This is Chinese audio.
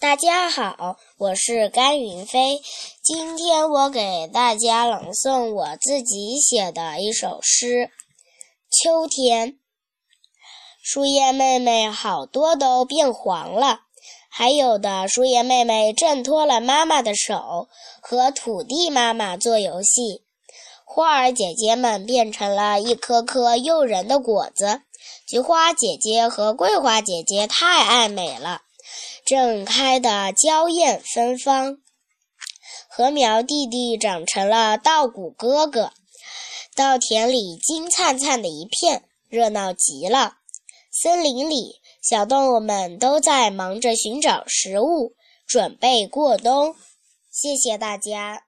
大家好，我是甘云飞。今天我给大家朗诵我自己写的一首诗《秋天》。树叶妹妹好多都变黄了，还有的树叶妹妹挣脱了妈妈的手，和土地妈妈做游戏。花儿姐姐们变成了一颗颗诱人的果子。菊花姐姐和桂花姐姐太爱美了。正开得娇艳芬芳，禾苗弟弟长成了稻谷哥哥，稻田里金灿灿的一片，热闹极了。森林里，小动物们都在忙着寻找食物，准备过冬。谢谢大家。